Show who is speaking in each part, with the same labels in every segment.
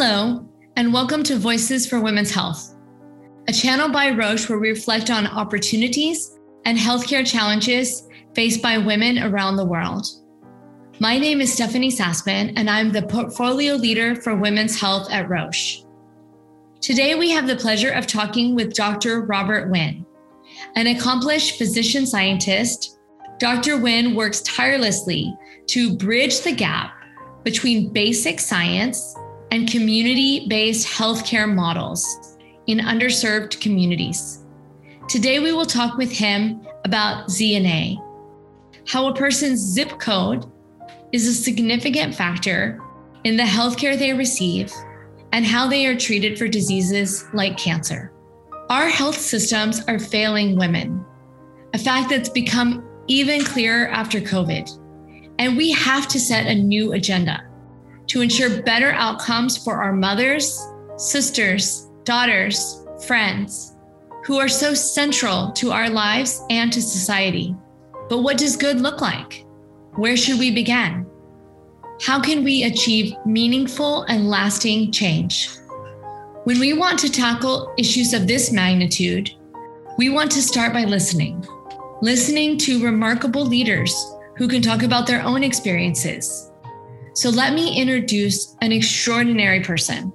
Speaker 1: Hello, and welcome to Voices for Women's Health, a channel by Roche where we reflect on opportunities and healthcare challenges faced by women around the world. My name is Stephanie Sassman, and I'm the portfolio leader for women's health at Roche. Today, we have the pleasure of talking with Dr. Robert Winn. An accomplished physician scientist, Dr. Winn works tirelessly to bridge the gap between basic science and community based healthcare models in underserved communities. Today, we will talk with him about ZNA, how a person's zip code is a significant factor in the healthcare they receive and how they are treated for diseases like cancer. Our health systems are failing women, a fact that's become even clearer after COVID. And we have to set a new agenda to ensure better outcomes for our mothers, sisters, daughters, friends, who are so central to our lives and to society. But what does good look like? Where should we begin? How can we achieve meaningful and lasting change? When we want to tackle issues of this magnitude, we want to start by listening. Listening to remarkable leaders who can talk about their own experiences so let me introduce an extraordinary person,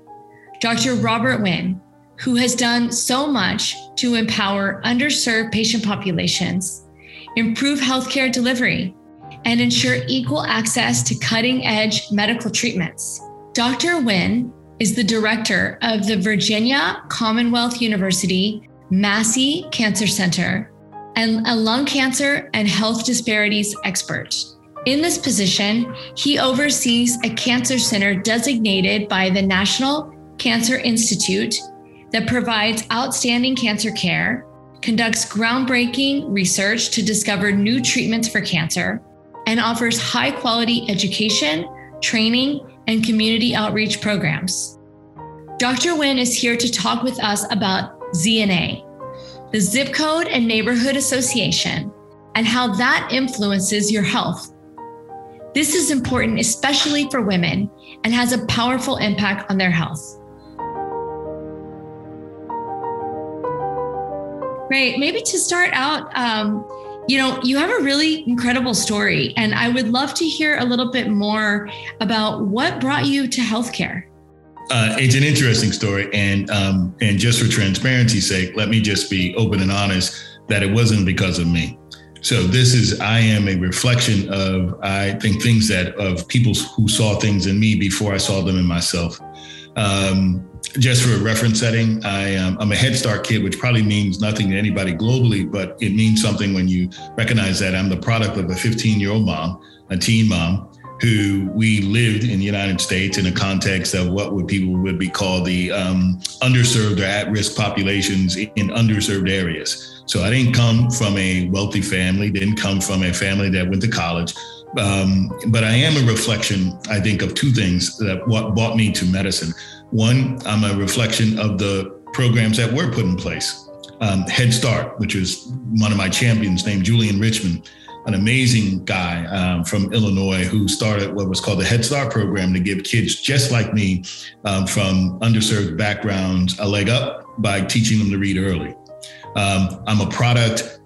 Speaker 1: Dr. Robert Winn, who has done so much to empower underserved patient populations, improve healthcare delivery, and ensure equal access to cutting edge medical treatments. Dr. Winn is the director of the Virginia Commonwealth University Massey Cancer Center and a lung cancer and health disparities expert. In this position, he oversees a cancer center designated by the National Cancer Institute that provides outstanding cancer care, conducts groundbreaking research to discover new treatments for cancer, and offers high quality education, training, and community outreach programs. Dr. Winn is here to talk with us about ZNA, the Zip Code and Neighborhood Association, and how that influences your health this is important, especially for women, and has a powerful impact on their health. Great. Maybe to start out, um, you know, you have a really incredible story, and I would love to hear a little bit more about what brought you to healthcare.
Speaker 2: Uh, it's an interesting story, and um, and just for transparency's sake, let me just be open and honest that it wasn't because of me. So this is I am a reflection of I think things that of people who saw things in me before I saw them in myself. Um, just for a reference setting, I am I'm a Head Start kid, which probably means nothing to anybody globally, but it means something when you recognize that I'm the product of a 15 year old mom, a teen mom, who we lived in the United States in a context of what would people would be called the um, underserved or at risk populations in underserved areas. So I didn't come from a wealthy family, didn't come from a family that went to college. Um, but I am a reflection, I think, of two things that what brought me to medicine. One, I'm a reflection of the programs that were put in place. Um, Head Start, which is one of my champions named Julius Richmond, an amazing guy um, from Illinois who started what was called the Head Start program to give kids just like me um, from underserved backgrounds a leg up by teaching them to read early. Um, I'm a product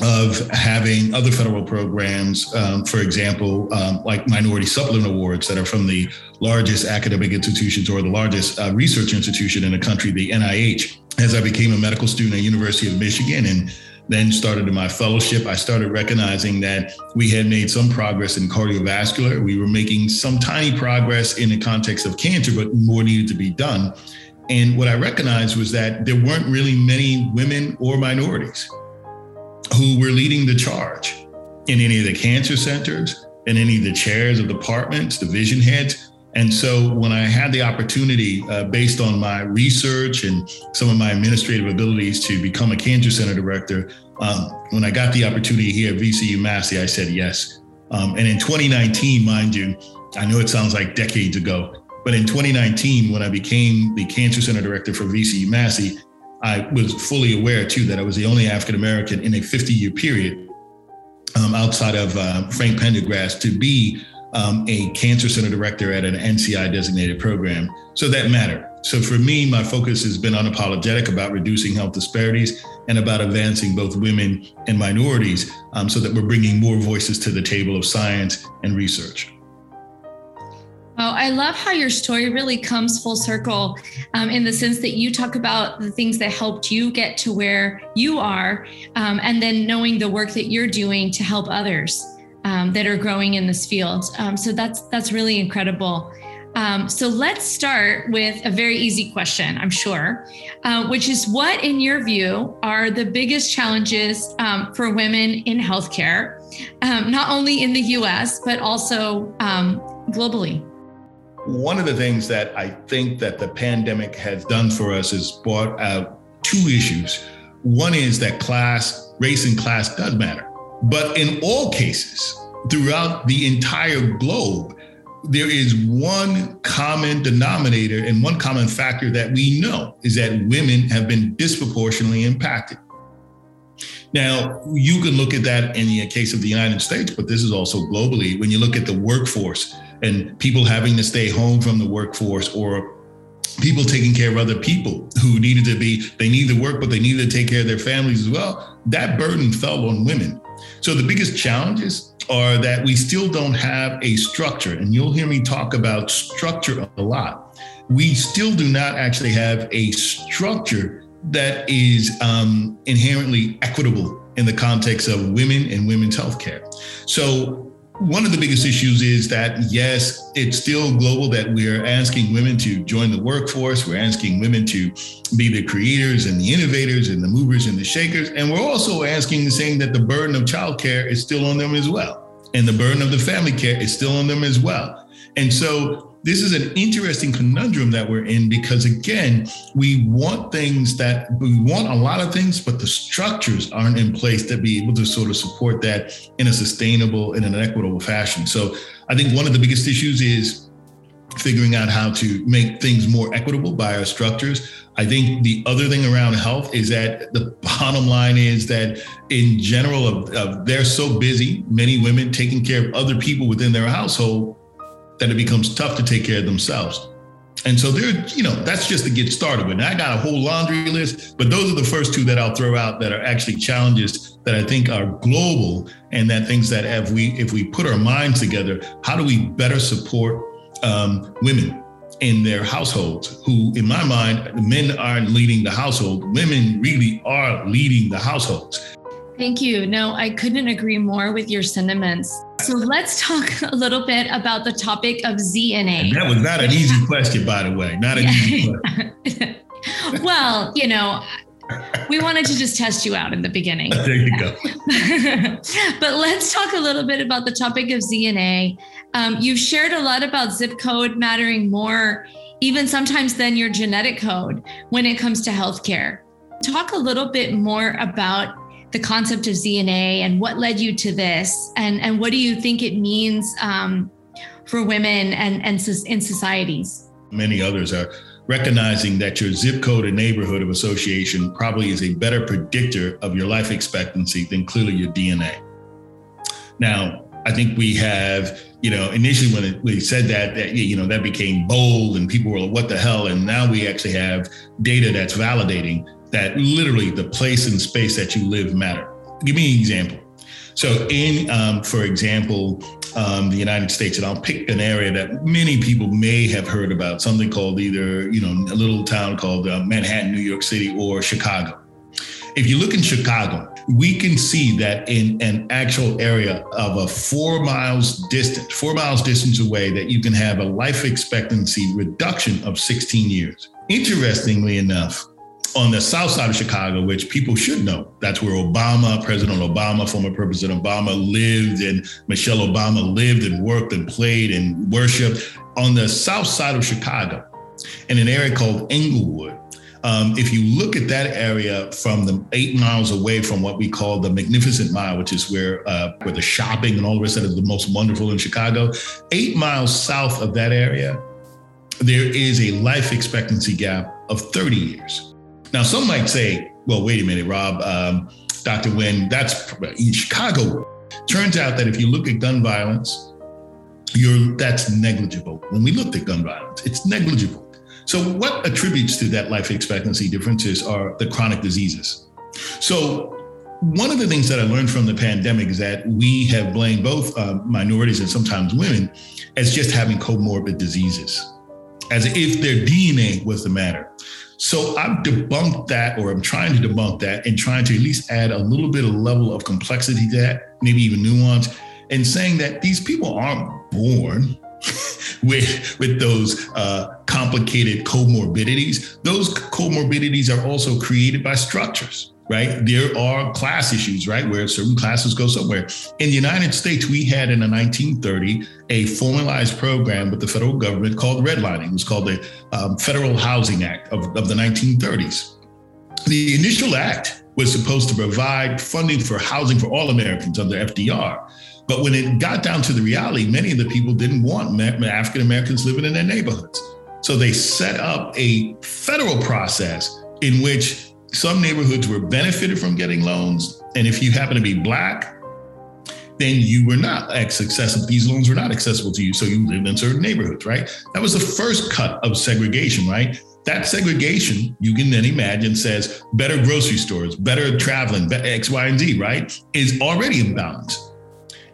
Speaker 2: of having other federal programs, um, for example, um, like Minority Supplement Awards that are from the largest academic institutions or the largest uh, research institution in the country, the NIH. As I became a medical student at University of Michigan and then started my fellowship, I started recognizing that we had made some progress in cardiovascular. We were making some tiny progress in the context of cancer, but more needed to be done. And what I recognized was that there weren't really many women or minorities who were leading the charge in any of the cancer centers, in any of the chairs of departments, division heads. And so when I had the opportunity, uh, based on my research and some of my administrative abilities, to become a cancer center director, um, when I got the opportunity here at VCU Massey, I said yes. Um, and in 2019, mind you, I know it sounds like decades ago, but in 2019, when I became the cancer center director for VCU Massey, I was fully aware too that I was the only African American in a 50 year period um, outside of uh, Frank Pendergrass to be um, a cancer center director at an NCI designated program. So that mattered. So for me, my focus has been unapologetic about reducing health disparities and about advancing both women and minorities um, so that we're bringing more voices to the table of science and research.
Speaker 1: Oh, I love how your story really comes full circle um, in the sense that you talk about the things that helped you get to where you are, um, and then knowing the work that you're doing to help others um, that are growing in this field. Um, so that's that's really incredible. Um, so let's start with a very easy question, I'm sure, uh, which is what, in your view, are the biggest challenges um, for women in healthcare, not only in the U.S. but also globally?
Speaker 2: One of the things that I think that the pandemic has done for us is brought out two issues. One is that class, race and class does matter. But in all cases, throughout the entire globe, there is one common denominator and one common factor that we know is that women have been disproportionately impacted. Now, you can look at that in the case of the United States, but this is also globally. When you look at the workforce, and people having to stay home from the workforce or people taking care of other people who needed to be they needed to work but they needed to take care of their families as well. That burden fell on women. So the biggest challenges are that we still don't have a structure and you'll hear me talk about structure a lot. We still do not actually have a structure that is um, inherently equitable in the context of women and women's healthcare. So one of the biggest issues is that yes, it's still global that we're asking women to join the workforce. We're asking women to be the creators and the innovators and the movers and the shakers. And we're also asking saying that the burden of childcare is still on them as well. And the burden of the family care is still on them as well. And so this is an interesting conundrum that we're in because again we want things that we want a lot of things but the structures aren't in place to be able to sort of support that in a sustainable and an equitable fashion. So i think one of the biggest issues is figuring out how to make things more equitable by our structures. I think the other thing around health is that the bottom line is that in general of, of they're so busy many women taking care of other people within their household that it becomes tough to take care of themselves. And so there, you know, that's just to get started with. And I got a whole laundry list, but those are the first two that I'll throw out that are actually challenges that I think are global and that things that if we if we put our minds together, how do we better support um, women in their households? Who, in my mind, men aren't leading the household. Women really are leading the households.
Speaker 1: Thank you. No, I couldn't agree more with your sentiments. So let's talk a little bit about the topic of ZNA.
Speaker 2: And that was not an easy question, by the way. Not an easy
Speaker 1: question. well, you know, we wanted to just test you out in the beginning.
Speaker 2: there you go.
Speaker 1: but let's talk a little bit about the topic of ZNA. Um, you've shared a lot about zip code mattering more, even sometimes than your genetic code when it comes to healthcare. Talk a little bit more about the concept of ZNA and what led you to this, and and what do you think it means um, for women and and in societies?
Speaker 2: Many others are recognizing that your zip code and neighborhood of association probably is a better predictor of your life expectancy than clearly your DNA. Now, I think we have, you know, initially when we said that, that, you know, that became bold and people were like, what the hell? And now we actually have data that's validating that literally the place and space that you live matter. Give me an example. So, in, um, for example, um, the United States, and I'll pick an area that many people may have heard about, something called either, you know, a little town called uh, Manhattan, New York City, or Chicago. If you look in Chicago, we can see that in an actual area of a four miles distance, four miles distance away, that you can have a life expectancy reduction of 16 years. Interestingly enough, on the south side of Chicago, which people should know, that's where Obama, President Obama, former President Obama lived, and Michelle Obama lived and worked and played and worshiped. On the south side of Chicago, in an area called Englewood, um, if you look at that area from the eight miles away from what we call the Magnificent Mile, which is where uh, where the shopping and all the rest of it is the most wonderful in Chicago, eight miles south of that area, there is a life expectancy gap of 30 years. Now, some might say, well, wait a minute, Rob, um, Dr. Winn, that's in Chicago. Turns out that if you look at gun violence, you're that's negligible. When we looked at gun violence, it's negligible. So, what attributes to that life expectancy differences are the chronic diseases. So, one of the things that I learned from the pandemic is that we have blamed both uh, minorities and sometimes women as just having comorbid diseases, as if their DNA was the matter. So I've debunked that, or I'm trying to debunk that, and trying to at least add a little bit of level of complexity to that, maybe even nuance, and saying that these people aren't born with with those uh, complicated comorbidities. Those comorbidities are also created by structures right? There are class issues, right, where certain classes go somewhere. In the United States, we had in the 1930 a formalized program with the federal government called redlining. It was called the um, Federal Housing Act of, of the 1930s. The initial act was supposed to provide funding for housing for all Americans under FDR. But when it got down to the reality, many of the people didn't want African Americans living in their neighborhoods. So they set up a federal process in which some neighborhoods were benefited from getting loans. And if you happen to be Black, then you were not accessible. These loans were not accessible to you. So you lived in certain neighborhoods, right? That was the first cut of segregation, right? That segregation, you can then imagine, says better grocery stores, better traveling, better X, Y, and Z, right? Is already imbalanced.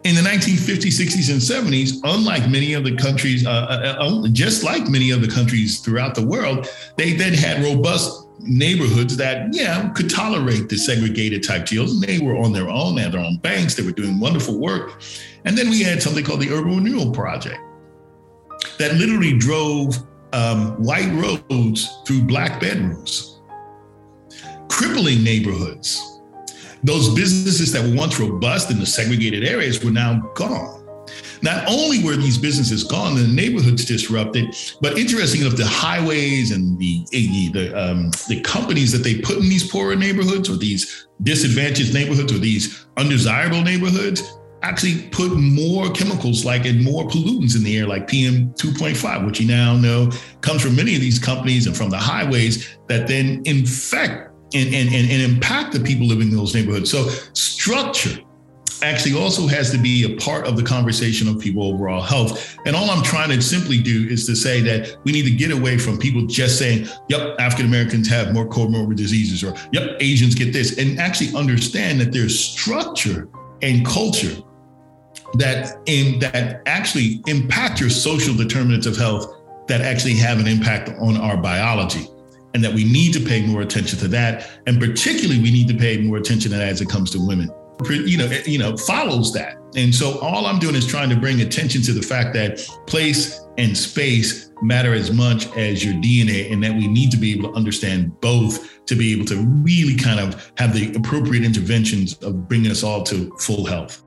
Speaker 2: In the 1950s, 60s, and 70s, unlike many of the countries, uh, uh, uh just like many of the countries throughout the world, they then had robust neighborhoods that, yeah, could tolerate the segregated type deals. And they were on their own, they had their own banks, they were doing wonderful work. And then we had something called the Urban Renewal Project that literally drove um, white roads through black bedrooms, crippling neighborhoods. Those businesses that were once robust in the segregated areas were now gone. Not only were these businesses gone, the neighborhoods disrupted, but interesting enough, the highways and the the um, the companies that they put in these poorer neighborhoods or these disadvantaged neighborhoods or these undesirable neighborhoods actually put more chemicals like and more pollutants in the air like PM 2.5 which you now know comes from many of these companies and from the highways that then infect and, and, and, and impact the people living in those neighborhoods. So structure actually also has to be a part of the conversation of people overall health. And all I'm trying to simply do is to say that we need to get away from people just saying, yep, African Americans have more comorbid diseases, or yep, Asians get this, and actually understand that there's structure and culture that in that actually impact your social determinants of health that actually have an impact on our biology. And that we need to pay more attention to that. And particularly we need to pay more attention to that as it comes to women you know, you know, follows that. And so all I'm doing is trying to bring attention to the fact that place and space matter as much as your DNA, and that we need to be able to understand both to be able to really kind of have the appropriate interventions of bringing us all to full health.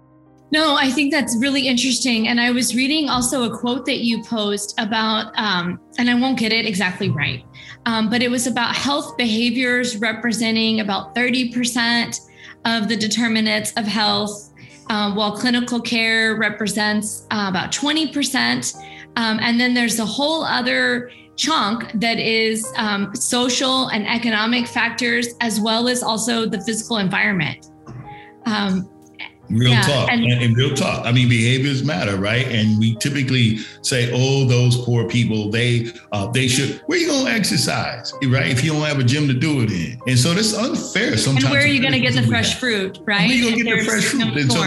Speaker 1: No, I think that's really interesting. And I was reading also a quote that you post about, um, and I won't get it exactly right, um, but it was about health behaviors representing about 30% of the determinants of health, um, while clinical care represents uh, about 20%. Um, and then there's a whole other chunk that is um, social and economic factors, as well as also the physical environment.
Speaker 2: Real yeah, talk. And, and, real talk. I mean, behaviors matter, right? And we typically say, oh, those poor people, they uh, they should, where you going to exercise, right? If you don't have a gym to do it in. And so that's unfair sometimes.
Speaker 1: And where are you going to get the fresh fruit, right?
Speaker 2: Where are you going to get the fresh fruit? And so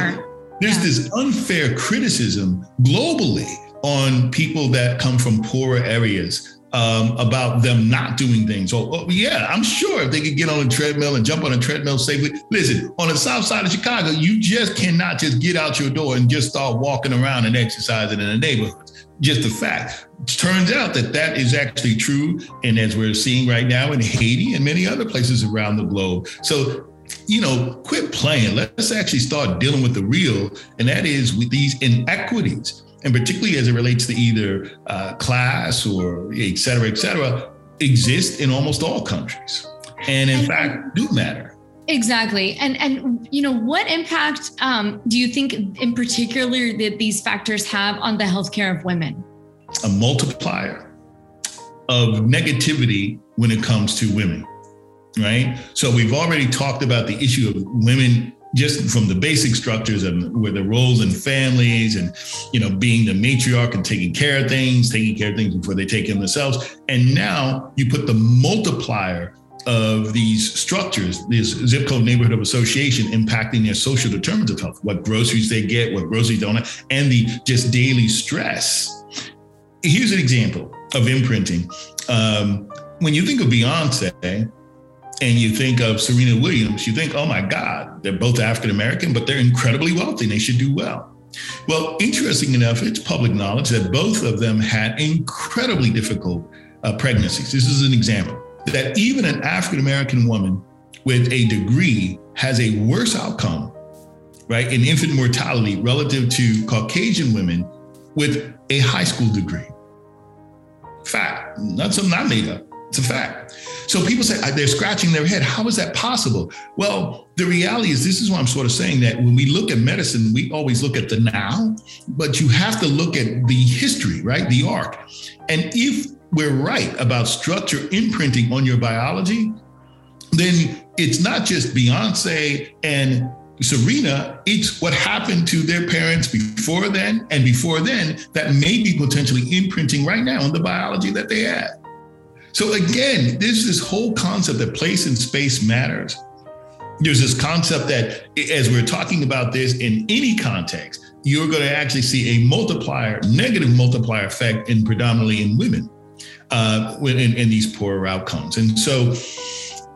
Speaker 2: there's yeah. this unfair criticism globally on people that come from poorer areas um, about them not doing things. Oh, oh, yeah, I'm sure if they could get on a treadmill and jump on a treadmill safely. Listen, on the south side of Chicago, you just cannot just get out your door and just start walking around and exercising in the neighborhood. Just a fact. Turns out that that is actually true. And as we're seeing right now in Haiti and many other places around the globe. So you know, quit playing. Let's actually start dealing with the real, and that is with these inequities and particularly as it relates to either uh, class or et cetera, et cetera, exist in almost all countries, and in and, fact do matter.
Speaker 1: Exactly, and and you know what impact um, do you think, in particular, that these factors have on the healthcare of women?
Speaker 2: A multiplier of negativity when it comes to women, right? So we've already talked about the issue of women just from the basic structures and where the roles in families and you know being the matriarch and taking care of things taking care of things before they take them themselves and now you put the multiplier of these structures, this zip code neighborhood of association impacting their social determinants of health, what groceries they get, what groceries don't have, and the just daily stress. Here's an example of imprinting. Um, when you think of Beyonce and you think of Serena Williams, you think, oh my God, they're both African American, but they're incredibly wealthy and they should do well. Well, interesting enough, it's public knowledge that both of them had incredibly difficult uh, pregnancies. This is an example that even an African American woman with a degree has a worse outcome, right, in infant mortality relative to Caucasian women with a high school degree. Fact, not something I made up. It's a fact. So people say uh, they're scratching their head. How is that possible? Well, the reality is, this is what I'm sort of saying that when we look at medicine, we always look at the now, but you have to look at the history, right? The arc. And if we're right about structure imprinting on your biology, then it's not just Beyonce and Serena, it's what happened to their parents before then and before then that may be potentially imprinting right now on the biology that they have. So again, there's this whole concept that place and space matters. There's this concept that as we're talking about this in any context, you're going to actually see a multiplier, negative multiplier effect in predominantly in women uh, in, in these poorer outcomes. And so,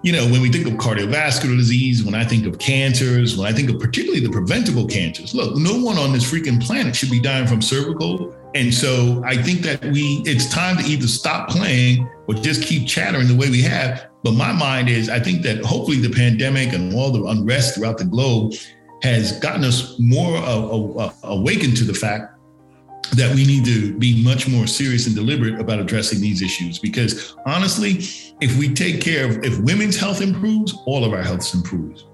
Speaker 2: you know, when we think of cardiovascular disease, when I think of cancers, when I think of particularly the preventable cancers, look, no one on this freaking planet should be dying from cervical. And so I think that we, it's time to either stop playing or just keep chattering the way we have. But my mind is, I think that hopefully the pandemic and all the unrest throughout the globe has gotten us more uh, uh, awakened to the fact that we need to be much more serious and deliberate about addressing these issues. Because honestly if we take care of if women's health improves all of our health improves.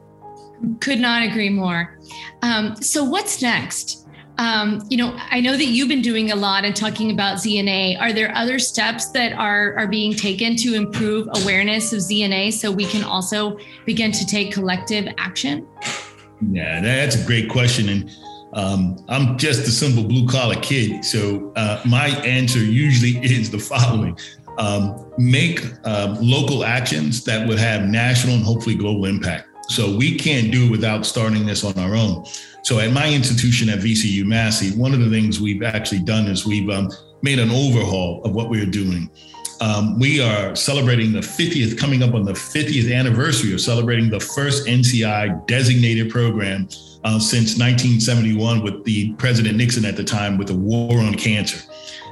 Speaker 1: Could not agree more. Um, so what's next? Um, you know i know that you've been doing a lot and talking about zna are there other steps that are are being taken to improve awareness of zna so we can also begin to take collective action?
Speaker 2: Yeah that's a great question. And um, I'm just a simple blue collar kid. So uh, my answer usually is the following um, make um, local actions that would have national and hopefully global impact. So we can't do it without starting this on our own. So at my institution at VCU Massey, one of the things we've actually done is we've um, made an overhaul of what we're doing. Um, we are celebrating the 50th, coming up on the 50th anniversary of celebrating the first NCI designated program uh, since 1971 with the President Nixon at the time with the war on cancer,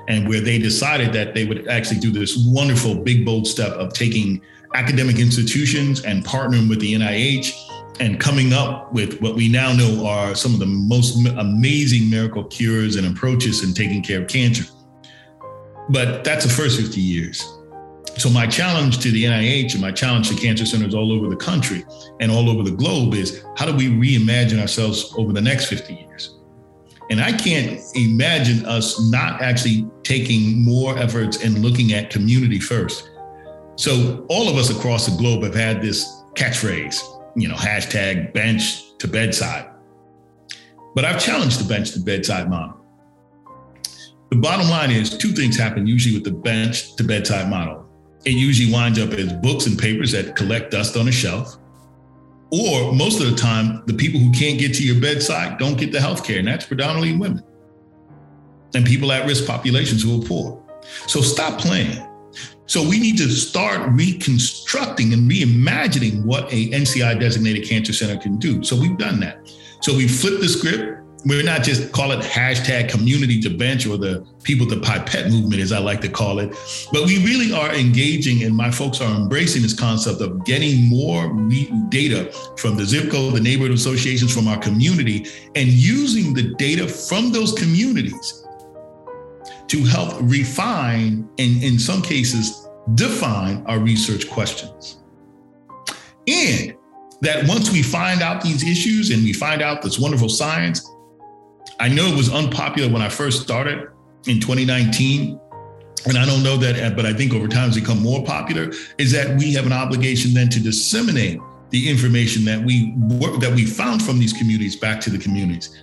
Speaker 2: and where they decided that they would actually do this wonderful, big, bold step of taking academic institutions and partnering with the NIH and coming up with what we now know are some of the most amazing miracle cures and approaches in taking care of cancer. But that's the first 50 years. So, my challenge to the NIH and my challenge to cancer centers all over the country and all over the globe is how do we reimagine ourselves over the next 50 years? And I can't imagine us not actually taking more efforts and looking at community first. So, all of us across the globe have had this catchphrase, you know, hashtag bench to bedside. But I've challenged the bench to bedside model. The bottom line is two things happen usually with the bench to bedside model it usually winds up as books and papers that collect dust on a shelf. Or most of the time, the people who can't get to your bedside don't get the health care, and that's predominantly women and people at risk populations who are poor. So stop playing. So we need to start reconstructing and reimagining what a NCI designated cancer center can do. So we've done that. So we flipped the script we're not just call it hashtag community to bench or the people to pipette movement, as I like to call it, but we really are engaging and my folks are embracing this concept of getting more data from the zip code, the neighborhood associations from our community, and using the data from those communities to help refine and in some cases define our research questions. And that once we find out these issues and we find out this wonderful science, I know it was unpopular when I first started in 2019. And I don't know that, but I think over time it's become more popular, is that we have an obligation then to disseminate the information that we work, that we found from these communities back to the communities.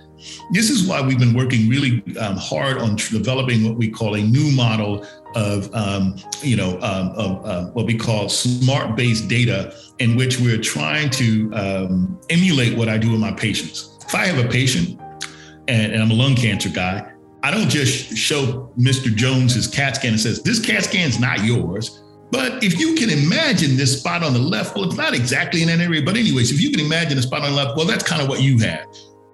Speaker 2: This is why we've been working really um, hard on developing what we call a new model of, um, you know, um, of uh, what we call smart-based data, in which we're trying to um, emulate what I do with my patients. If I have a patient and, and I'm a lung cancer guy, I don't just show Mr. Jones his CAT scan and says, this CAT scan is not yours. But if you can imagine this spot on the left, well, it's not exactly in that area, but anyways, if you can imagine a spot on the left, well, that's kind of what you have.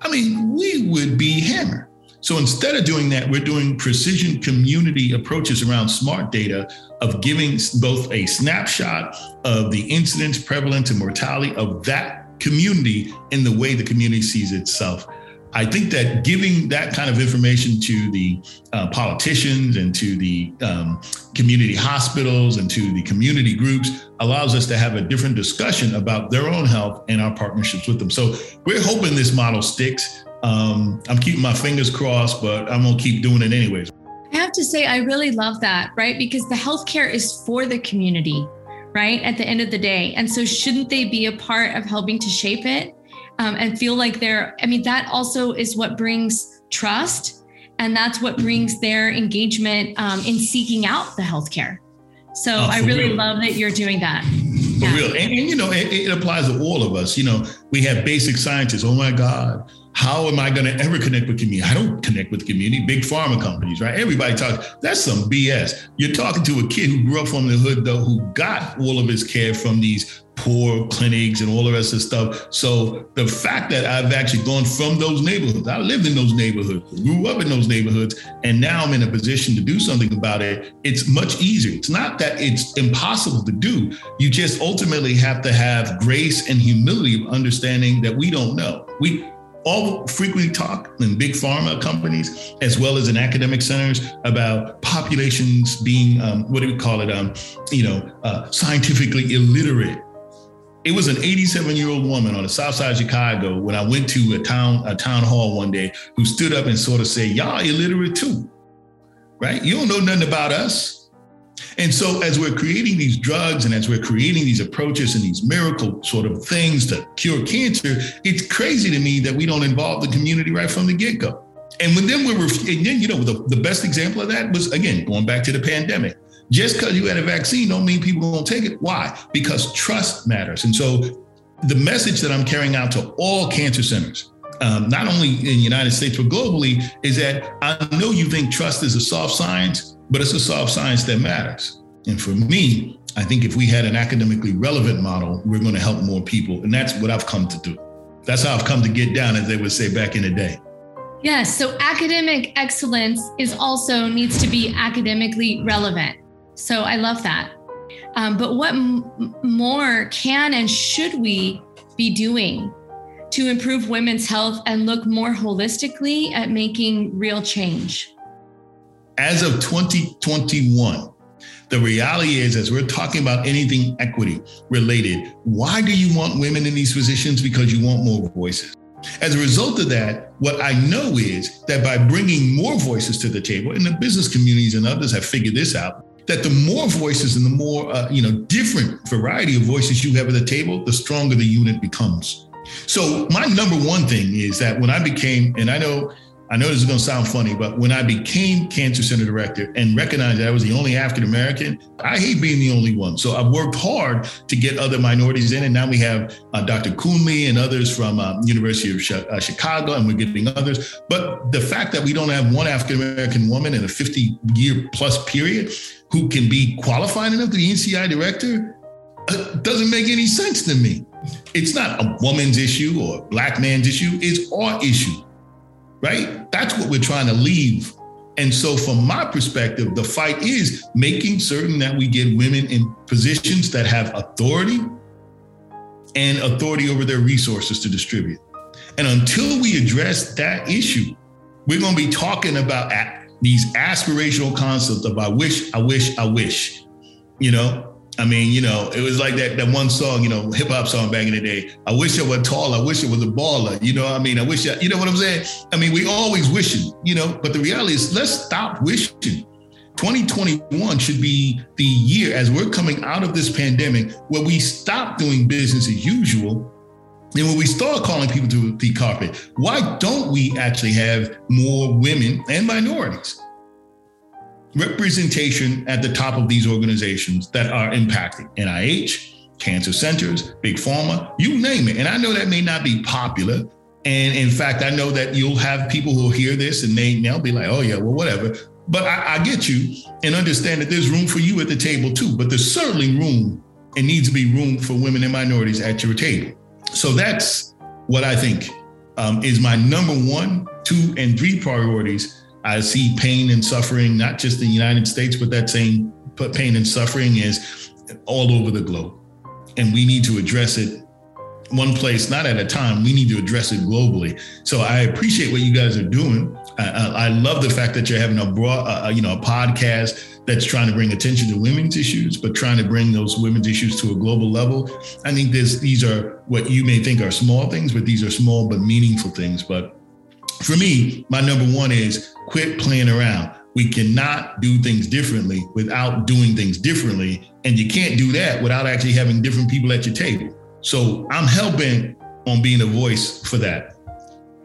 Speaker 2: I mean, we would be hammered. So instead of doing that, we're doing precision community approaches around smart data of giving both a snapshot of the incidence, prevalence, and mortality of that community in the way the community sees itself. I think that giving that kind of information to the uh, politicians and to the um, community hospitals and to the community groups allows us to have a different discussion about their own health and our partnerships with them. So we're hoping this model sticks. Um, I'm keeping my fingers crossed, but I'm gonna keep doing it anyways.
Speaker 1: I have to say, I really love that, right? Because the healthcare is for the community, right? At the end of the day. And so, shouldn't they be a part of helping to shape it? Um, and feel like they're, I mean, that also is what brings trust. And that's what brings their engagement um, in seeking out the healthcare. So oh, I really real. love that you're doing that.
Speaker 2: For yeah. real. And, and, you know, it, it applies to all of us. You know, we have basic scientists. Oh my God, how am I going to ever connect with community? I don't connect with community. Big pharma companies, right? Everybody talks. That's some BS. You're talking to a kid who grew up from the hood, though, who got all of his care from these poor clinics and all the rest of the stuff. So the fact that I've actually gone from those neighborhoods, I lived in those neighborhoods, grew up in those neighborhoods, and now I'm in a position to do something about it. It's much easier. It's not that it's impossible to do. You just ultimately have to have grace and humility of understanding that we don't know. We all frequently talk in big pharma companies as well as in academic centers about populations being um, what do we call it um, you know uh, scientifically illiterate it was an 87 year old woman on the south side of Chicago when I went to a town a town hall one day who stood up and sort of said, "Y'all illiterate too, right? You don't know nothing about us." And so, as we're creating these drugs and as we're creating these approaches and these miracle sort of things to cure cancer, it's crazy to me that we don't involve the community right from the get go. And when then we're, and then, you know, the, the best example of that was, again, going back to the pandemic. Just because you had a vaccine don't mean people won't take it. Why? Because trust matters. And so the message that I'm carrying out to all cancer centers, um, not only in the United States, but globally, is that I know you think trust is a soft science, but it's a soft science that matters. And for me, I think if we had an academically relevant model, we're going to help more people. And that's what I've come to do. That's how I've come to get down, as they would say back in the day.
Speaker 1: Yes. So academic excellence is also needs to be academically relevant. So I love that. Um, but what m- more can and should we be doing to improve women's health and look more holistically at making real change?
Speaker 2: As of 2021, the reality is, as we're talking about anything equity related, why do you want women in these positions? Because you want more voices. As a result of that, what I know is that by bringing more voices to the table, and the business communities and others have figured this out, that the more voices and the more uh, you know different variety of voices you have at the table, the stronger the unit becomes. So my number one thing is that when I became, and I know I know this is going to sound funny, but when I became cancer center director and recognized that I was the only African American, I hate being the only one. So I've worked hard to get other minorities in, and now we have uh, Dr. Coonley and others from uh, University of uh, Chicago, and we're getting others. But the fact that we don't have one African American woman in a 50 year plus period who can be qualified enough to be NCI director uh, doesn't make any sense to me. It's not a woman's issue or a black man's issue; it's our issue right? That's what we're trying to leave. And so, from my perspective, the fight is making certain that we get women in positions that have authority and authority over their resources to distribute. And until we address that issue, we're going to be talking about these aspirational concepts of I wish, I wish, I wish, you know, I mean, you know, it was like that that one song, you know, hip hop song back in the day. I wish I were tall. I wish I was a baller. You know, I mean, I wish I, you know what I'm saying? I mean, we always wishing, you know, but the reality is let's stop wishing 2021 should be the year as we're coming out of this pandemic where we stop doing business as usual and when we start calling people to the carpet, why don't we actually have more women and minorities representation at the top of these organizations that are impacting NIH, cancer centers, big pharma, you name it. And I know that may not be popular. And in fact, I know that you'll have people who will hear this and they, they'll be like, oh, yeah, well, whatever. But I, I get you and understand that there's room for you at the table too. But there's certainly room and needs to be room for women and minorities at your table. So that's what I think um, is my number one, two, and three priorities. I see pain and suffering, not just in the United States, but that same pain and suffering is all over the globe. And we need to address it one place, not at a time. We need to address it globally. So I appreciate what you guys are doing. I, I love the fact that you're having a broad, uh, you know, a podcast that's trying to bring attention to women's issues, but trying to bring those women's issues to a global level. I think this, these are what you may think are small things, but these are small but meaningful things. But for me, my number one is quit playing around. We cannot do things differently without doing things differently. And you can't do that without actually having different people at your table. So I'm helping on being a voice for that.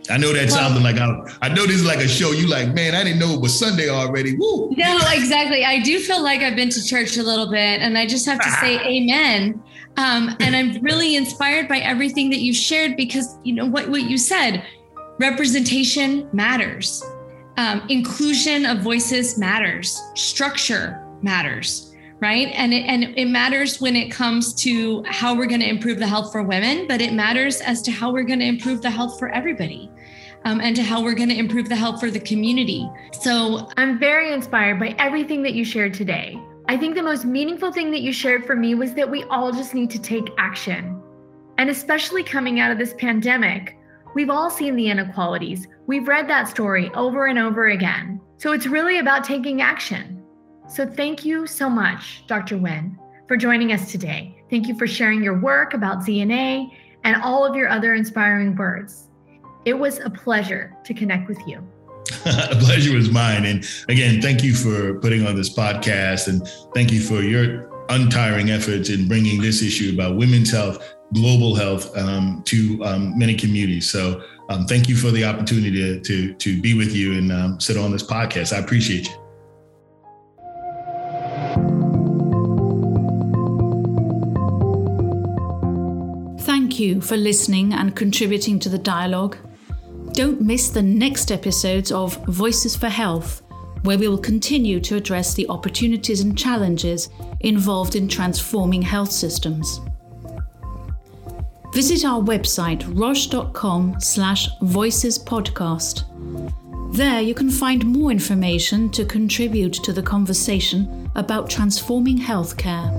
Speaker 2: I know that sounded like I, I know this is like a show. You like, man, I didn't know it was Sunday already. Woo.
Speaker 1: No, exactly. I do feel like I've been to church a little bit, and I just have to say amen. Um, and I'm really inspired by everything that you shared because you know what what you said. Representation matters. Um, inclusion of voices matters. Structure matters right and it, and it matters when it comes to how we're going to improve the health for women but it matters as to how we're going to improve the health for everybody um, and to how we're going to improve the health for the community so
Speaker 3: i'm very inspired by everything that you shared today i think the most meaningful thing that you shared for me was that we all just need to take action and especially coming out of this pandemic we've all seen the inequalities we've read that story over and over again so it's really about taking action so thank you so much, Dr. Winn, for joining us today. Thank you for sharing your work about ZNA and all of your other inspiring words. It was a pleasure to connect with you.
Speaker 2: a pleasure was mine. And again, thank you for putting on this podcast and thank you for your untiring efforts in bringing this issue about women's health, global health um, to um, many communities. So um, thank you for the opportunity to, to, to be with you and um, sit on this podcast. I appreciate you.
Speaker 4: Thank you for listening and contributing to the dialogue. Don't miss the next episodes of Voices for Health, where we will continue to address the opportunities and challenges involved in transforming health systems visit our website roche.com slash voices podcast. There you can find more information to contribute to the conversation about transforming healthcare.